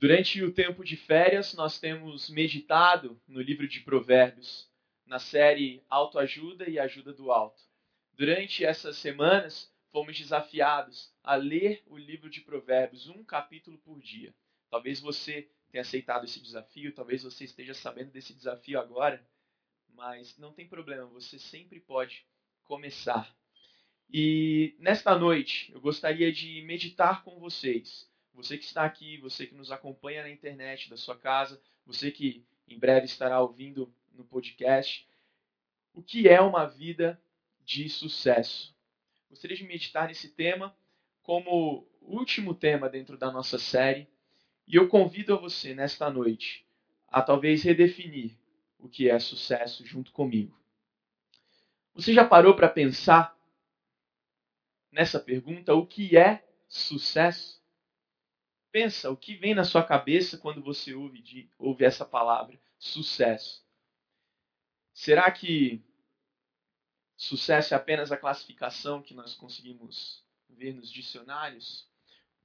Durante o tempo de férias, nós temos meditado no livro de Provérbios, na série Autoajuda e Ajuda do Alto. Durante essas semanas, fomos desafiados a ler o livro de Provérbios, um capítulo por dia. Talvez você tenha aceitado esse desafio, talvez você esteja sabendo desse desafio agora, mas não tem problema, você sempre pode começar. E nesta noite, eu gostaria de meditar com vocês você que está aqui, você que nos acompanha na internet da sua casa, você que em breve estará ouvindo no podcast, o que é uma vida de sucesso? Gostaria de meditar nesse tema como último tema dentro da nossa série, e eu convido a você nesta noite a talvez redefinir o que é sucesso junto comigo. Você já parou para pensar nessa pergunta? O que é sucesso? Pensa o que vem na sua cabeça quando você ouve, de, ouve essa palavra, sucesso. Será que sucesso é apenas a classificação que nós conseguimos ver nos dicionários?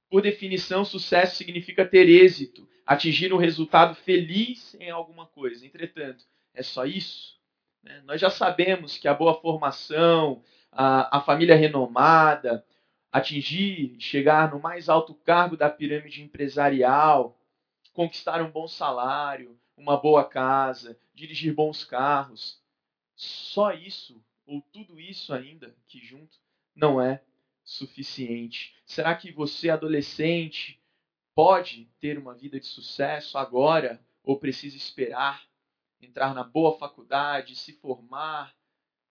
Por definição, sucesso significa ter êxito, atingir um resultado feliz em alguma coisa. Entretanto, é só isso? Né? Nós já sabemos que a boa formação, a, a família renomada, atingir, chegar no mais alto cargo da pirâmide empresarial, conquistar um bom salário, uma boa casa, dirigir bons carros. Só isso, ou tudo isso ainda que junto, não é suficiente. Será que você, adolescente, pode ter uma vida de sucesso agora ou precisa esperar entrar na boa faculdade, se formar,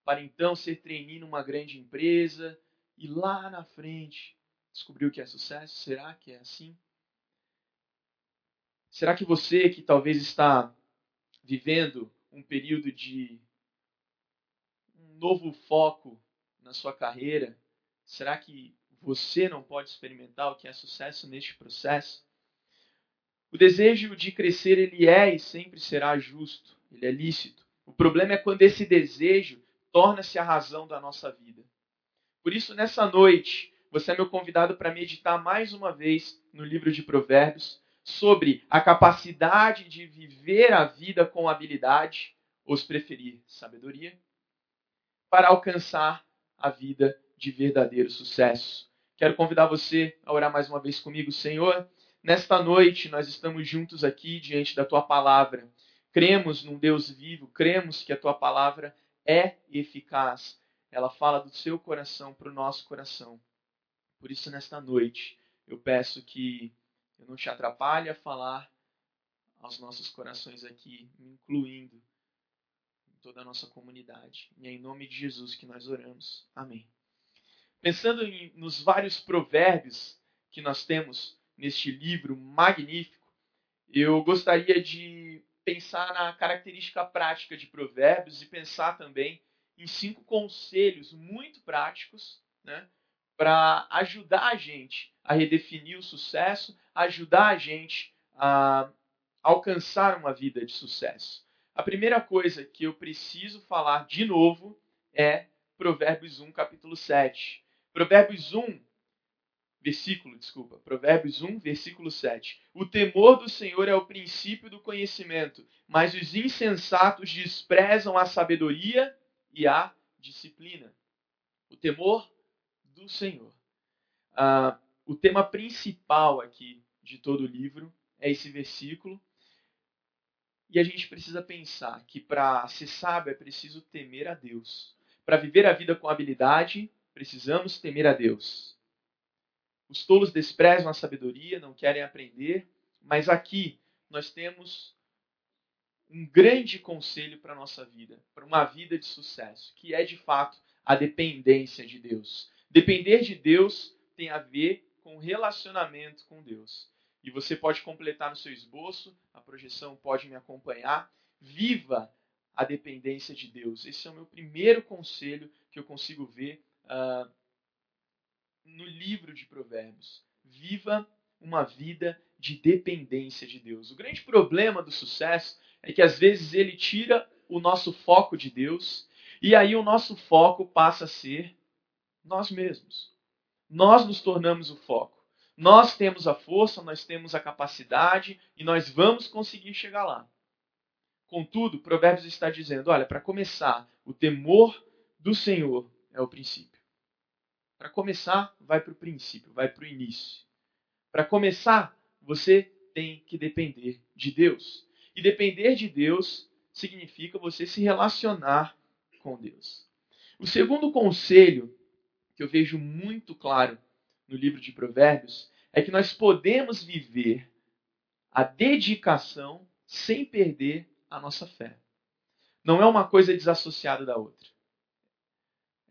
para então ser trainee numa grande empresa e lá na frente descobriu que é sucesso? Será que é assim? Será que você que talvez está vivendo um período de um novo foco na sua carreira, será que você não pode experimentar o que é sucesso neste processo? O desejo de crescer ele é e sempre será justo, ele é lícito. O problema é quando esse desejo torna-se a razão da nossa vida. Por isso, nessa noite, você é meu convidado para meditar mais uma vez no livro de Provérbios sobre a capacidade de viver a vida com habilidade, ou se preferir, sabedoria, para alcançar a vida de verdadeiro sucesso. Quero convidar você a orar mais uma vez comigo, Senhor. Nesta noite, nós estamos juntos aqui diante da tua palavra. Cremos num Deus vivo, cremos que a tua palavra é eficaz ela fala do seu coração para o nosso coração. Por isso, nesta noite, eu peço que eu não te atrapalhe a falar aos nossos corações aqui, incluindo toda a nossa comunidade. E é em nome de Jesus que nós oramos. Amém. Pensando em, nos vários provérbios que nós temos neste livro magnífico, eu gostaria de pensar na característica prática de provérbios e pensar também em cinco conselhos muito práticos né, para ajudar a gente a redefinir o sucesso, ajudar a gente a alcançar uma vida de sucesso. A primeira coisa que eu preciso falar de novo é Provérbios 1, capítulo 7. Provérbios 1, versículo, desculpa, Provérbios 1, versículo 7. O temor do Senhor é o princípio do conhecimento, mas os insensatos desprezam a sabedoria e a disciplina. O temor do Senhor. Ah, o tema principal aqui de todo o livro é esse versículo. E a gente precisa pensar que para ser sábio é preciso temer a Deus. Para viver a vida com habilidade, precisamos temer a Deus. Os tolos desprezam a sabedoria, não querem aprender, mas aqui nós temos um grande conselho para a nossa vida, para uma vida de sucesso, que é de fato a dependência de Deus. Depender de Deus tem a ver com relacionamento com Deus. E você pode completar no seu esboço, a projeção pode me acompanhar. Viva a dependência de Deus. Esse é o meu primeiro conselho que eu consigo ver uh, no livro de Provérbios. Viva uma vida de dependência de Deus. O grande problema do sucesso é que às vezes ele tira o nosso foco de Deus e aí o nosso foco passa a ser nós mesmos. Nós nos tornamos o foco. Nós temos a força, nós temos a capacidade e nós vamos conseguir chegar lá. Contudo, Provérbios está dizendo: olha, para começar, o temor do Senhor é o princípio. Para começar, vai para o princípio, vai para o início. Para começar, você tem que depender de Deus. E depender de Deus significa você se relacionar com Deus. O segundo conselho que eu vejo muito claro no livro de Provérbios é que nós podemos viver a dedicação sem perder a nossa fé. Não é uma coisa desassociada da outra.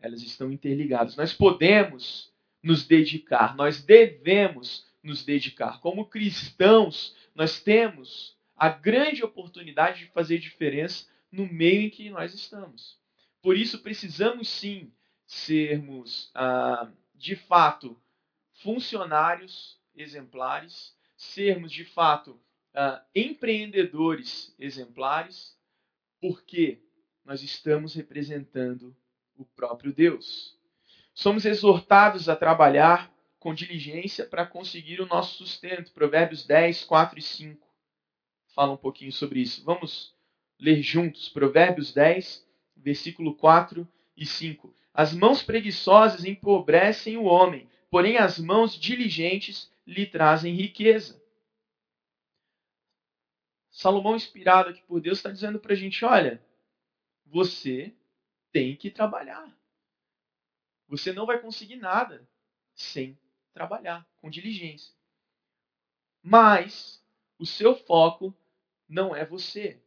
Elas estão interligadas. Nós podemos nos dedicar, nós devemos nos dedicar. Como cristãos, nós temos a grande oportunidade de fazer diferença no meio em que nós estamos. Por isso, precisamos sim sermos, ah, de fato, funcionários exemplares, sermos, de fato, ah, empreendedores exemplares, porque nós estamos representando o próprio Deus. Somos exortados a trabalhar com diligência para conseguir o nosso sustento. Provérbios 10, 4 e 5 fala um pouquinho sobre isso. Vamos ler juntos. Provérbios 10, versículo 4 e 5. As mãos preguiçosas empobrecem o homem, porém as mãos diligentes lhe trazem riqueza. Salomão, inspirado aqui por Deus, está dizendo para a gente: olha, você tem que trabalhar. Você não vai conseguir nada sem trabalhar, com diligência. Mas o seu foco não é você.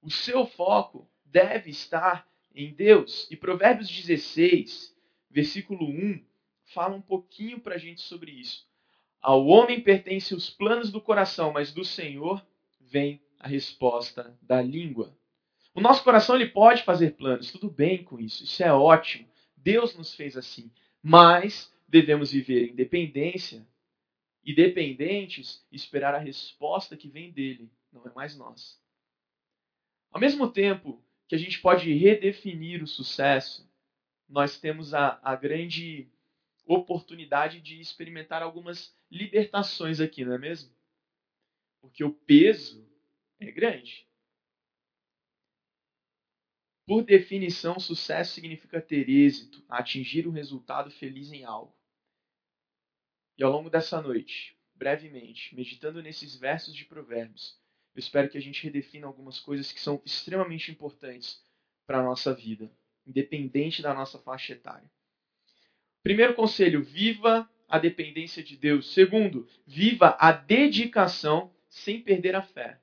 O seu foco deve estar em Deus. E Provérbios 16, versículo 1, fala um pouquinho para a gente sobre isso. Ao homem pertencem os planos do coração, mas do Senhor vem a resposta da língua. O nosso coração ele pode fazer planos, tudo bem com isso, isso é ótimo. Deus nos fez assim. Mas devemos viver em dependência e dependentes esperar a resposta que vem dele, não é mais nós. Ao mesmo tempo que a gente pode redefinir o sucesso, nós temos a, a grande oportunidade de experimentar algumas libertações aqui, não é mesmo? Porque o peso é grande. Por definição, sucesso significa ter êxito, atingir um resultado feliz em algo. E ao longo dessa noite, brevemente, meditando nesses versos de Provérbios, eu espero que a gente redefina algumas coisas que são extremamente importantes para a nossa vida, independente da nossa faixa etária. Primeiro conselho: viva a dependência de Deus. Segundo, viva a dedicação sem perder a fé.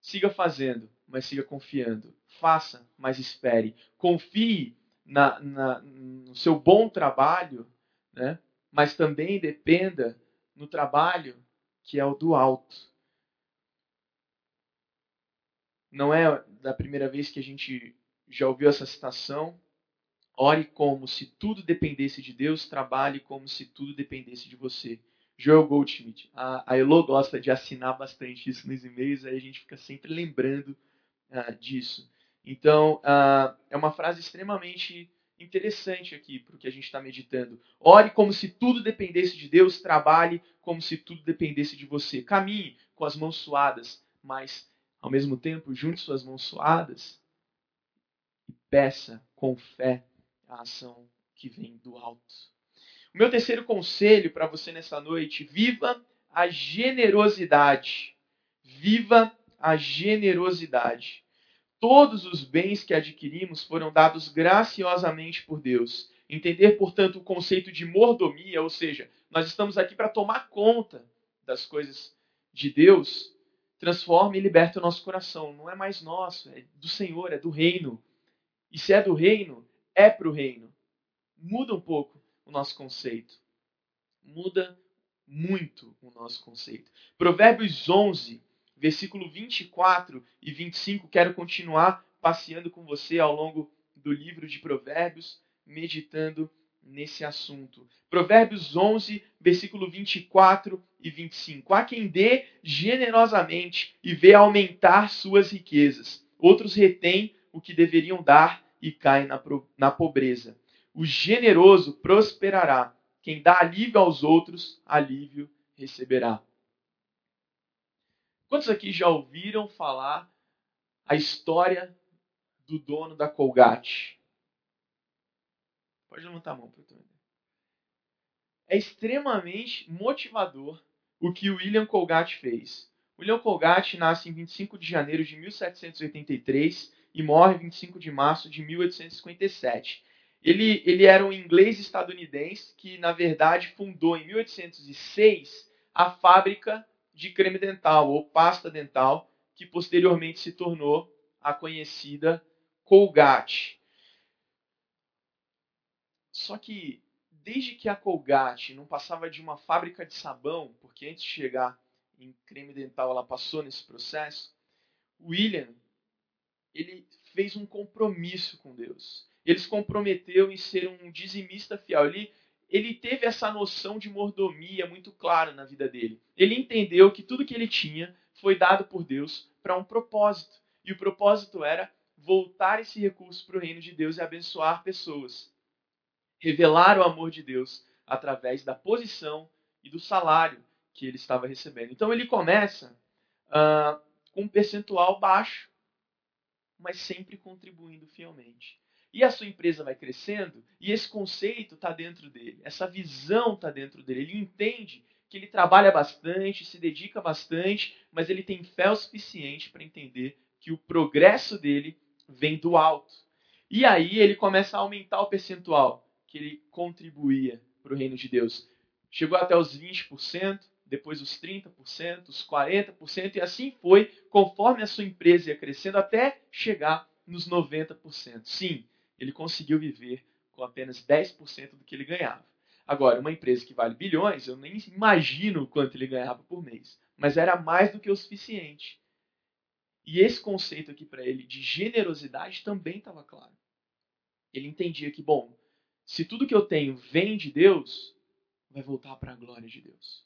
Siga fazendo, mas siga confiando. Faça, mas espere. Confie na, na, no seu bom trabalho, né? mas também dependa no trabalho que é o do alto. Não é da primeira vez que a gente já ouviu essa citação. Ore como se tudo dependesse de Deus, trabalhe como se tudo dependesse de você. Joel Goldschmidt. A, a Elo gosta de assinar bastante isso nos e-mails, aí a gente fica sempre lembrando uh, disso. Então, uh, é uma frase extremamente interessante aqui para o que a gente está meditando. Ore como se tudo dependesse de Deus, trabalhe como se tudo dependesse de você. Caminhe com as mãos suadas, mas, ao mesmo tempo, junte suas mãos suadas e peça com fé a ação que vem do alto. O meu terceiro conselho para você nessa noite: viva a generosidade. Viva a generosidade. Todos os bens que adquirimos foram dados graciosamente por Deus. Entender, portanto, o conceito de mordomia, ou seja, nós estamos aqui para tomar conta das coisas de Deus, transforma e liberta o nosso coração. Não é mais nosso, é do Senhor, é do reino. E se é do reino, é para o reino. Muda um pouco o nosso conceito. Muda muito o nosso conceito. Provérbios 11, versículo 24 e 25, quero continuar passeando com você ao longo do livro de Provérbios, meditando nesse assunto. Provérbios 11, versículo 24 e 25. Há quem dê generosamente e vê aumentar suas riquezas. Outros retêm o que deveriam dar e caem na, na pobreza. O generoso prosperará quem dá alívio aos outros, alívio receberá. Quantos aqui já ouviram falar a história do dono da Colgate? Pode levantar a mão para eu. É extremamente motivador o que o William Colgate fez. William Colgate nasce em 25 de janeiro de 1783 e morre em 25 de março de 1857. Ele, ele era um inglês estadunidense que, na verdade, fundou em 1806 a fábrica de creme dental ou pasta dental, que posteriormente se tornou a conhecida Colgate. Só que desde que a Colgate não passava de uma fábrica de sabão, porque antes de chegar em creme dental ela passou nesse processo, William ele fez um compromisso com Deus. Ele se comprometeu em ser um dizimista fiel. Ele, ele teve essa noção de mordomia muito clara na vida dele. Ele entendeu que tudo que ele tinha foi dado por Deus para um propósito. E o propósito era voltar esse recurso para o reino de Deus e abençoar pessoas. Revelar o amor de Deus através da posição e do salário que ele estava recebendo. Então ele começa uh, com um percentual baixo mas sempre contribuindo fielmente. E a sua empresa vai crescendo e esse conceito está dentro dele, essa visão está dentro dele. Ele entende que ele trabalha bastante, se dedica bastante, mas ele tem fé o suficiente para entender que o progresso dele vem do alto. E aí ele começa a aumentar o percentual que ele contribuía para o reino de Deus. Chegou até os 20%, depois os 30%, os 40%, e assim foi, conforme a sua empresa ia crescendo, até chegar nos 90%. Sim, ele conseguiu viver com apenas 10% do que ele ganhava. Agora, uma empresa que vale bilhões, eu nem imagino quanto ele ganhava por mês, mas era mais do que o suficiente. E esse conceito aqui para ele de generosidade também estava claro. Ele entendia que, bom, se tudo que eu tenho vem de Deus, vai voltar para a glória de Deus.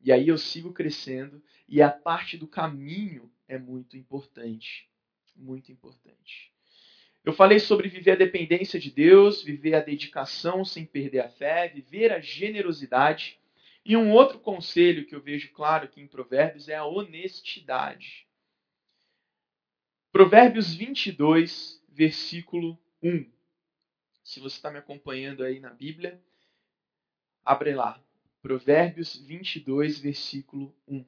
E aí eu sigo crescendo e a parte do caminho é muito importante. Muito importante. Eu falei sobre viver a dependência de Deus, viver a dedicação sem perder a fé, viver a generosidade. E um outro conselho que eu vejo claro aqui em Provérbios é a honestidade. Provérbios 22, versículo 1. Se você está me acompanhando aí na Bíblia, abre lá. Provérbios 22, versículo 1.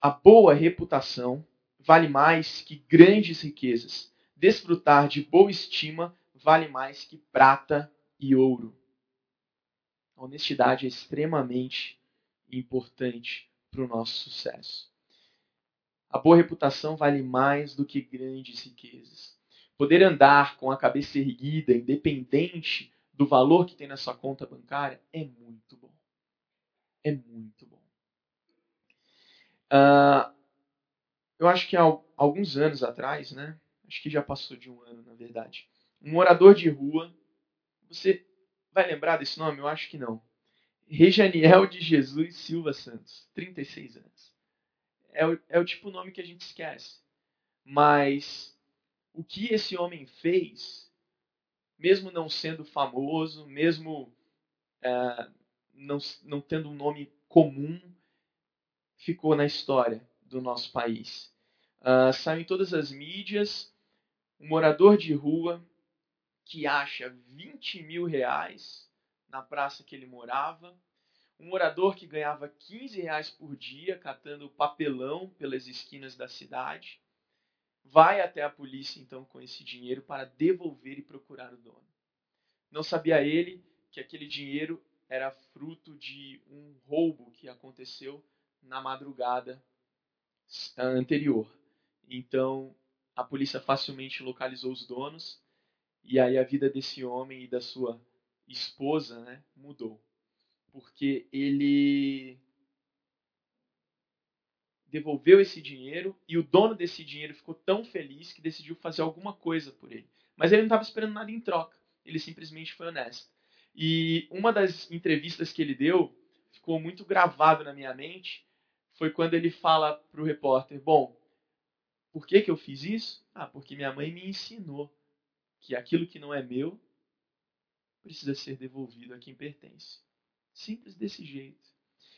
A boa reputação vale mais que grandes riquezas. Desfrutar de boa estima vale mais que prata e ouro. A honestidade é extremamente importante para o nosso sucesso. A boa reputação vale mais do que grandes riquezas. Poder andar com a cabeça erguida, independente do valor que tem na sua conta bancária é muito bom. É muito bom. Uh, eu acho que há alguns anos atrás, né? Acho que já passou de um ano, na verdade. Um morador de rua. Você vai lembrar desse nome? Eu acho que não. Rejaniel de Jesus Silva Santos, 36 anos. É o, é o tipo nome que a gente esquece. Mas o que esse homem fez mesmo não sendo famoso, mesmo é, não, não tendo um nome comum, ficou na história do nosso país. Uh, saiu em todas as mídias um morador de rua que acha 20 mil reais na praça que ele morava, um morador que ganhava 15 reais por dia catando papelão pelas esquinas da cidade, vai até a polícia então com esse dinheiro para devolver e procurar o dono. Não sabia ele que aquele dinheiro era fruto de um roubo que aconteceu na madrugada anterior. Então, a polícia facilmente localizou os donos e aí a vida desse homem e da sua esposa, né, mudou. Porque ele devolveu esse dinheiro e o dono desse dinheiro ficou tão feliz que decidiu fazer alguma coisa por ele. Mas ele não estava esperando nada em troca, ele simplesmente foi honesto. E uma das entrevistas que ele deu ficou muito gravado na minha mente, foi quando ele fala para o repórter: Bom, por que, que eu fiz isso? Ah, porque minha mãe me ensinou que aquilo que não é meu precisa ser devolvido a quem pertence. Simples desse jeito.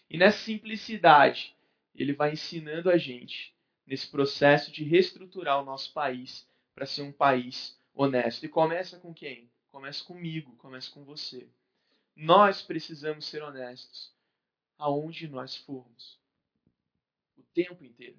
E nessa simplicidade, ele vai ensinando a gente nesse processo de reestruturar o nosso país para ser um país honesto. E começa com quem? Começa comigo, começa com você. Nós precisamos ser honestos aonde nós formos. O tempo inteiro.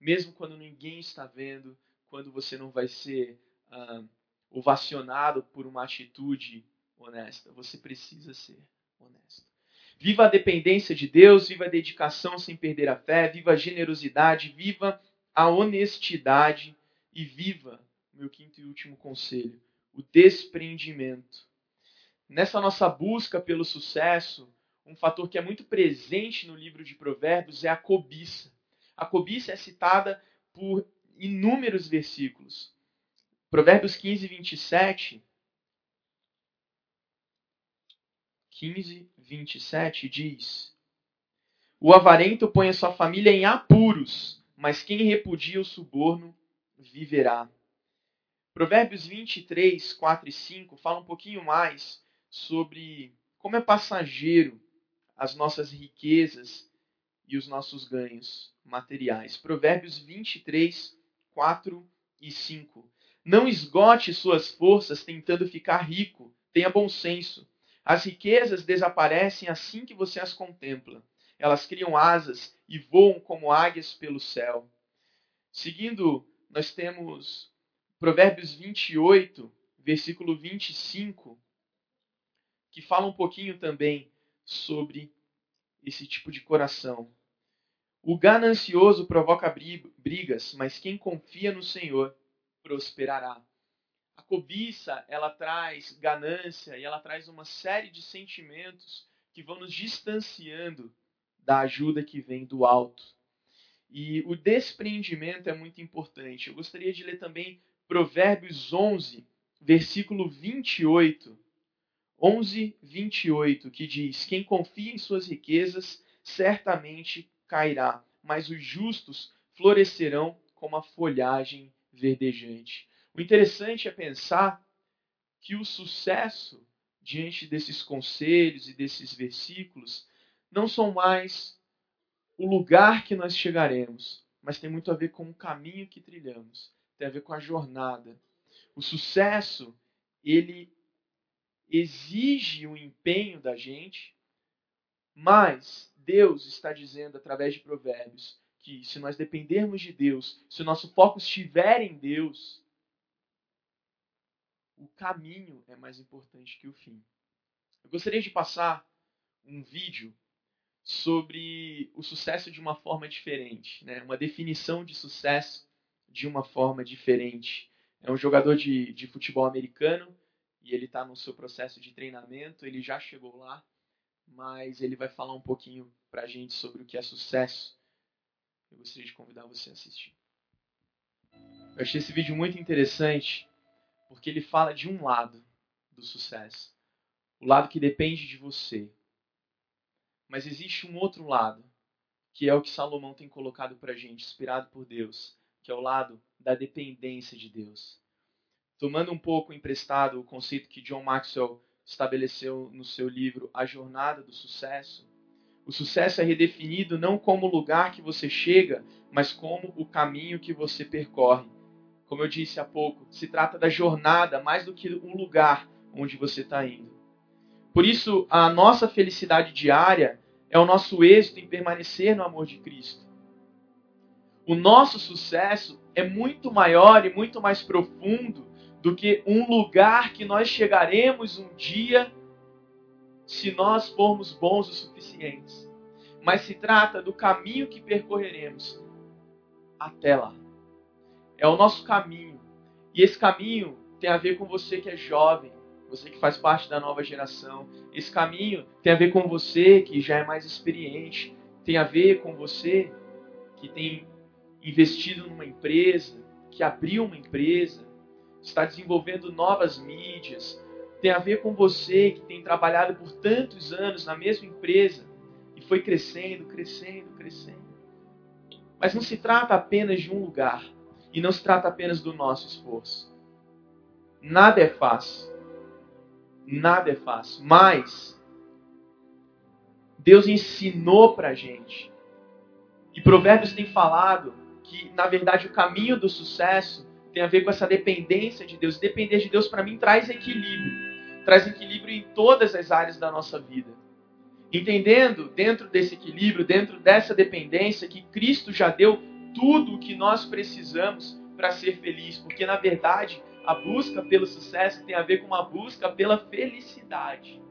Mesmo quando ninguém está vendo, quando você não vai ser ah, ovacionado por uma atitude honesta. Você precisa ser honesto. Viva a dependência de Deus, viva a dedicação sem perder a fé, viva a generosidade, viva a honestidade e viva, meu quinto e último conselho, o desprendimento. Nessa nossa busca pelo sucesso, um fator que é muito presente no livro de Provérbios é a cobiça. A cobiça é citada por inúmeros versículos. Provérbios 15, 27. 15, 27 diz: O avarento põe a sua família em apuros, mas quem repudia o suborno viverá. Provérbios 23, 4 e 5 fala um pouquinho mais sobre como é passageiro as nossas riquezas e os nossos ganhos materiais. Provérbios 23, 4 e 5. Não esgote suas forças tentando ficar rico. Tenha bom senso. As riquezas desaparecem assim que você as contempla. Elas criam asas e voam como águias pelo céu. Seguindo, nós temos Provérbios 28, versículo 25, que fala um pouquinho também sobre esse tipo de coração. O ganancioso provoca brigas, mas quem confia no Senhor prosperará. A cobiça, ela traz ganância e ela traz uma série de sentimentos que vão nos distanciando da ajuda que vem do alto. E o despreendimento é muito importante. Eu gostaria de ler também Provérbios 11, versículo 28. 11, 28, que diz: Quem confia em suas riquezas certamente cairá, mas os justos florescerão como a folhagem verdejante. O interessante é pensar que o sucesso diante desses conselhos e desses versículos não são mais o lugar que nós chegaremos, mas tem muito a ver com o caminho que trilhamos, tem a ver com a jornada. O sucesso, ele exige um empenho da gente, mas Deus está dizendo através de provérbios que se nós dependermos de Deus, se o nosso foco estiver em Deus, o caminho é mais importante que o fim. Eu gostaria de passar um vídeo sobre o sucesso de uma forma diferente, né? uma definição de sucesso de uma forma diferente. É um jogador de, de futebol americano e ele está no seu processo de treinamento, ele já chegou lá, mas ele vai falar um pouquinho para a gente sobre o que é sucesso eu gostaria de convidar você a assistir. Eu achei esse vídeo muito interessante porque ele fala de um lado do sucesso, o lado que depende de você. Mas existe um outro lado, que é o que Salomão tem colocado para a gente, inspirado por Deus, que é o lado da dependência de Deus. Tomando um pouco emprestado o conceito que John Maxwell estabeleceu no seu livro A Jornada do Sucesso, o sucesso é redefinido não como o lugar que você chega, mas como o caminho que você percorre. Como eu disse há pouco, se trata da jornada mais do que o lugar onde você está indo. Por isso, a nossa felicidade diária é o nosso êxito em permanecer no amor de Cristo. O nosso sucesso é muito maior e muito mais profundo do que um lugar que nós chegaremos um dia se nós formos bons o suficientes. Mas se trata do caminho que percorreremos até lá. É o nosso caminho. E esse caminho tem a ver com você que é jovem, você que faz parte da nova geração. Esse caminho tem a ver com você que já é mais experiente, tem a ver com você que tem investido numa empresa, que abriu uma empresa, está desenvolvendo novas mídias, tem a ver com você que tem trabalhado por tantos anos na mesma empresa e foi crescendo, crescendo, crescendo. Mas não se trata apenas de um lugar e não se trata apenas do nosso esforço. Nada é fácil. Nada é fácil. Mas Deus ensinou pra gente. E Provérbios tem falado que, na verdade, o caminho do sucesso tem a ver com essa dependência de Deus. Depender de Deus, para mim, traz equilíbrio. Traz equilíbrio em todas as áreas da nossa vida. Entendendo, dentro desse equilíbrio, dentro dessa dependência, que Cristo já deu tudo o que nós precisamos para ser feliz. Porque, na verdade, a busca pelo sucesso tem a ver com uma busca pela felicidade.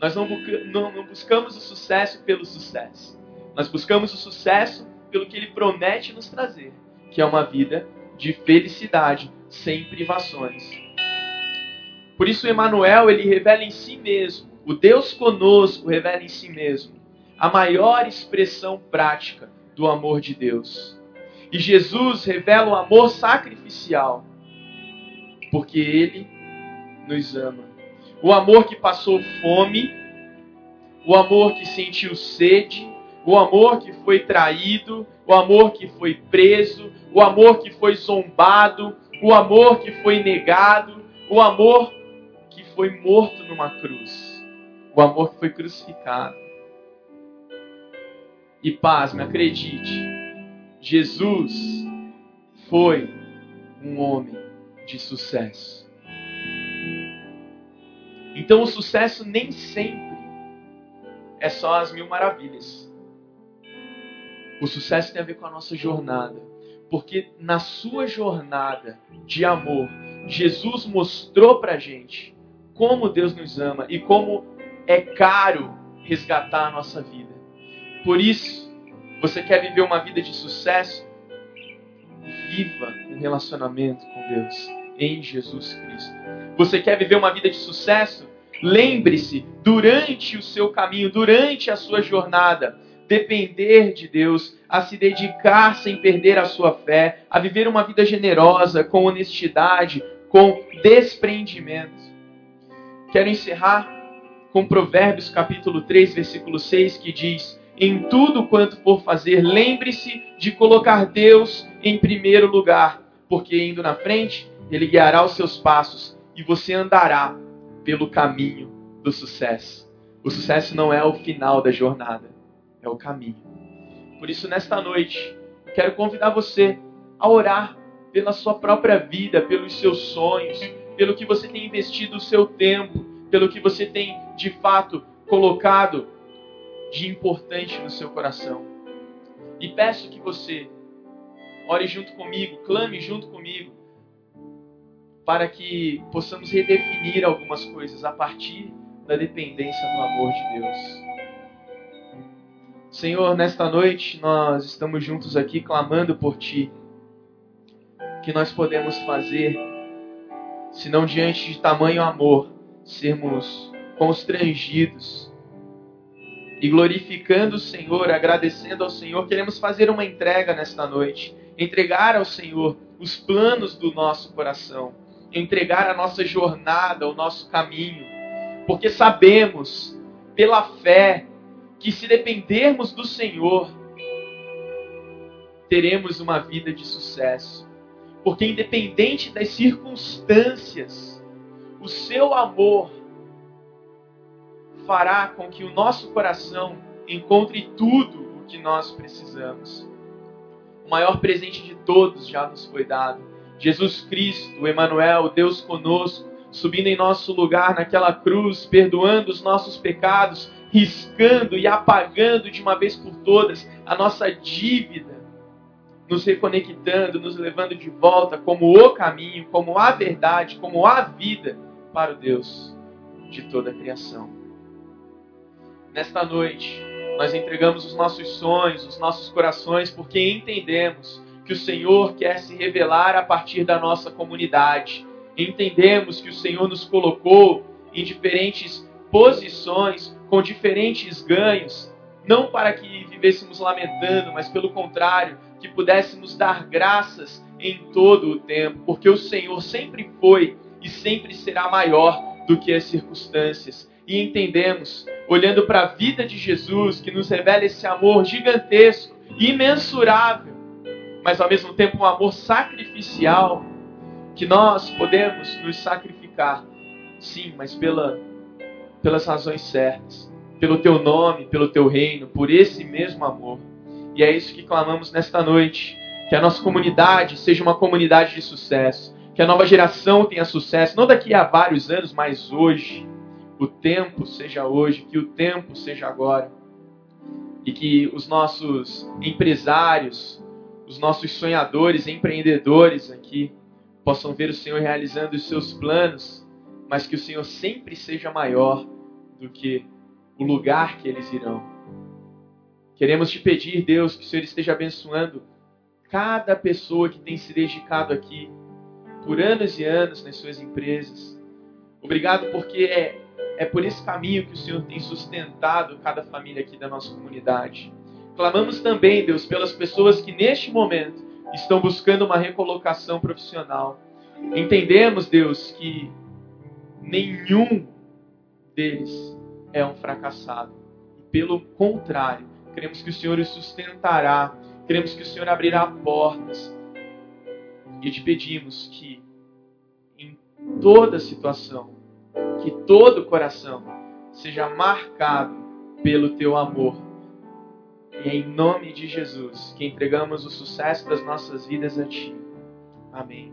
Nós não, não, não buscamos o sucesso pelo sucesso. Nós buscamos o sucesso pelo que ele promete nos trazer, que é uma vida de felicidade, sem privações. Por isso, Emmanuel ele revela em si mesmo, o Deus conosco revela em si mesmo a maior expressão prática do amor de Deus. E Jesus revela o amor sacrificial, porque ele nos ama. O amor que passou fome, o amor que sentiu sede, o amor que foi traído, o amor que foi preso, o amor que foi zombado, o amor que foi negado, o amor que foi morto numa cruz, o amor que foi crucificado. E paz, me acredite, Jesus foi um homem de sucesso. Então o sucesso nem sempre é só as mil maravilhas. O sucesso tem a ver com a nossa jornada. Porque na sua jornada de amor, Jesus mostrou pra gente como Deus nos ama e como é caro resgatar a nossa vida. Por isso, você quer viver uma vida de sucesso? Viva um relacionamento com Deus em Jesus Cristo. Você quer viver uma vida de sucesso? Lembre-se, durante o seu caminho, durante a sua jornada, depender de Deus, a se dedicar sem perder a sua fé, a viver uma vida generosa, com honestidade, com despreendimento. Quero encerrar com Provérbios capítulo 3, versículo 6, que diz: Em tudo quanto for fazer, lembre-se de colocar Deus em primeiro lugar, porque indo na frente, Ele guiará os seus passos e você andará pelo caminho do sucesso. O sucesso não é o final da jornada é o caminho. Por isso, nesta noite, quero convidar você a orar pela sua própria vida, pelos seus sonhos, pelo que você tem investido o seu tempo, pelo que você tem de fato colocado de importante no seu coração. E peço que você ore junto comigo, clame junto comigo, para que possamos redefinir algumas coisas a partir da dependência do amor de Deus. Senhor, nesta noite nós estamos juntos aqui clamando por Ti. Que nós podemos fazer, se não diante de tamanho amor, sermos constrangidos e glorificando o Senhor, agradecendo ao Senhor, queremos fazer uma entrega nesta noite, entregar ao Senhor os planos do nosso coração, entregar a nossa jornada, o nosso caminho, porque sabemos pela fé que se dependermos do Senhor, teremos uma vida de sucesso. Porque independente das circunstâncias, o seu amor fará com que o nosso coração encontre tudo o que nós precisamos. O maior presente de todos já nos foi dado. Jesus Cristo, o Emanuel, Deus conosco, subindo em nosso lugar naquela cruz, perdoando os nossos pecados, riscando e apagando de uma vez por todas a nossa dívida, nos reconectando, nos levando de volta como o caminho, como a verdade, como a vida para o Deus de toda a criação. Nesta noite, nós entregamos os nossos sonhos, os nossos corações, porque entendemos que o Senhor quer se revelar a partir da nossa comunidade. Entendemos que o Senhor nos colocou em diferentes posições com diferentes ganhos, não para que vivêssemos lamentando, mas pelo contrário, que pudéssemos dar graças em todo o tempo, porque o Senhor sempre foi e sempre será maior do que as circunstâncias. E entendemos, olhando para a vida de Jesus, que nos revela esse amor gigantesco, imensurável, mas ao mesmo tempo um amor sacrificial, que nós podemos nos sacrificar sim, mas pela, pelas razões certas, pelo teu nome, pelo teu reino, por esse mesmo amor. E é isso que clamamos nesta noite. Que a nossa comunidade seja uma comunidade de sucesso. Que a nova geração tenha sucesso, não daqui a vários anos, mas hoje. O tempo seja hoje, que o tempo seja agora. E que os nossos empresários, os nossos sonhadores, empreendedores aqui, possam ver o Senhor realizando os seus planos, mas que o Senhor sempre seja maior do que o lugar que eles irão. Queremos te pedir, Deus, que o Senhor esteja abençoando cada pessoa que tem se dedicado aqui por anos e anos nas suas empresas. Obrigado porque é, é por esse caminho que o Senhor tem sustentado cada família aqui da nossa comunidade. Clamamos também, Deus, pelas pessoas que neste momento estão buscando uma recolocação profissional. Entendemos, Deus, que nenhum deles é um fracassado. Pelo contrário, queremos que o Senhor os sustentará, queremos que o Senhor abrirá portas. E te pedimos que, em toda situação, que todo coração seja marcado pelo teu amor e é em nome de Jesus que entregamos o sucesso das nossas vidas a Ti. Amém.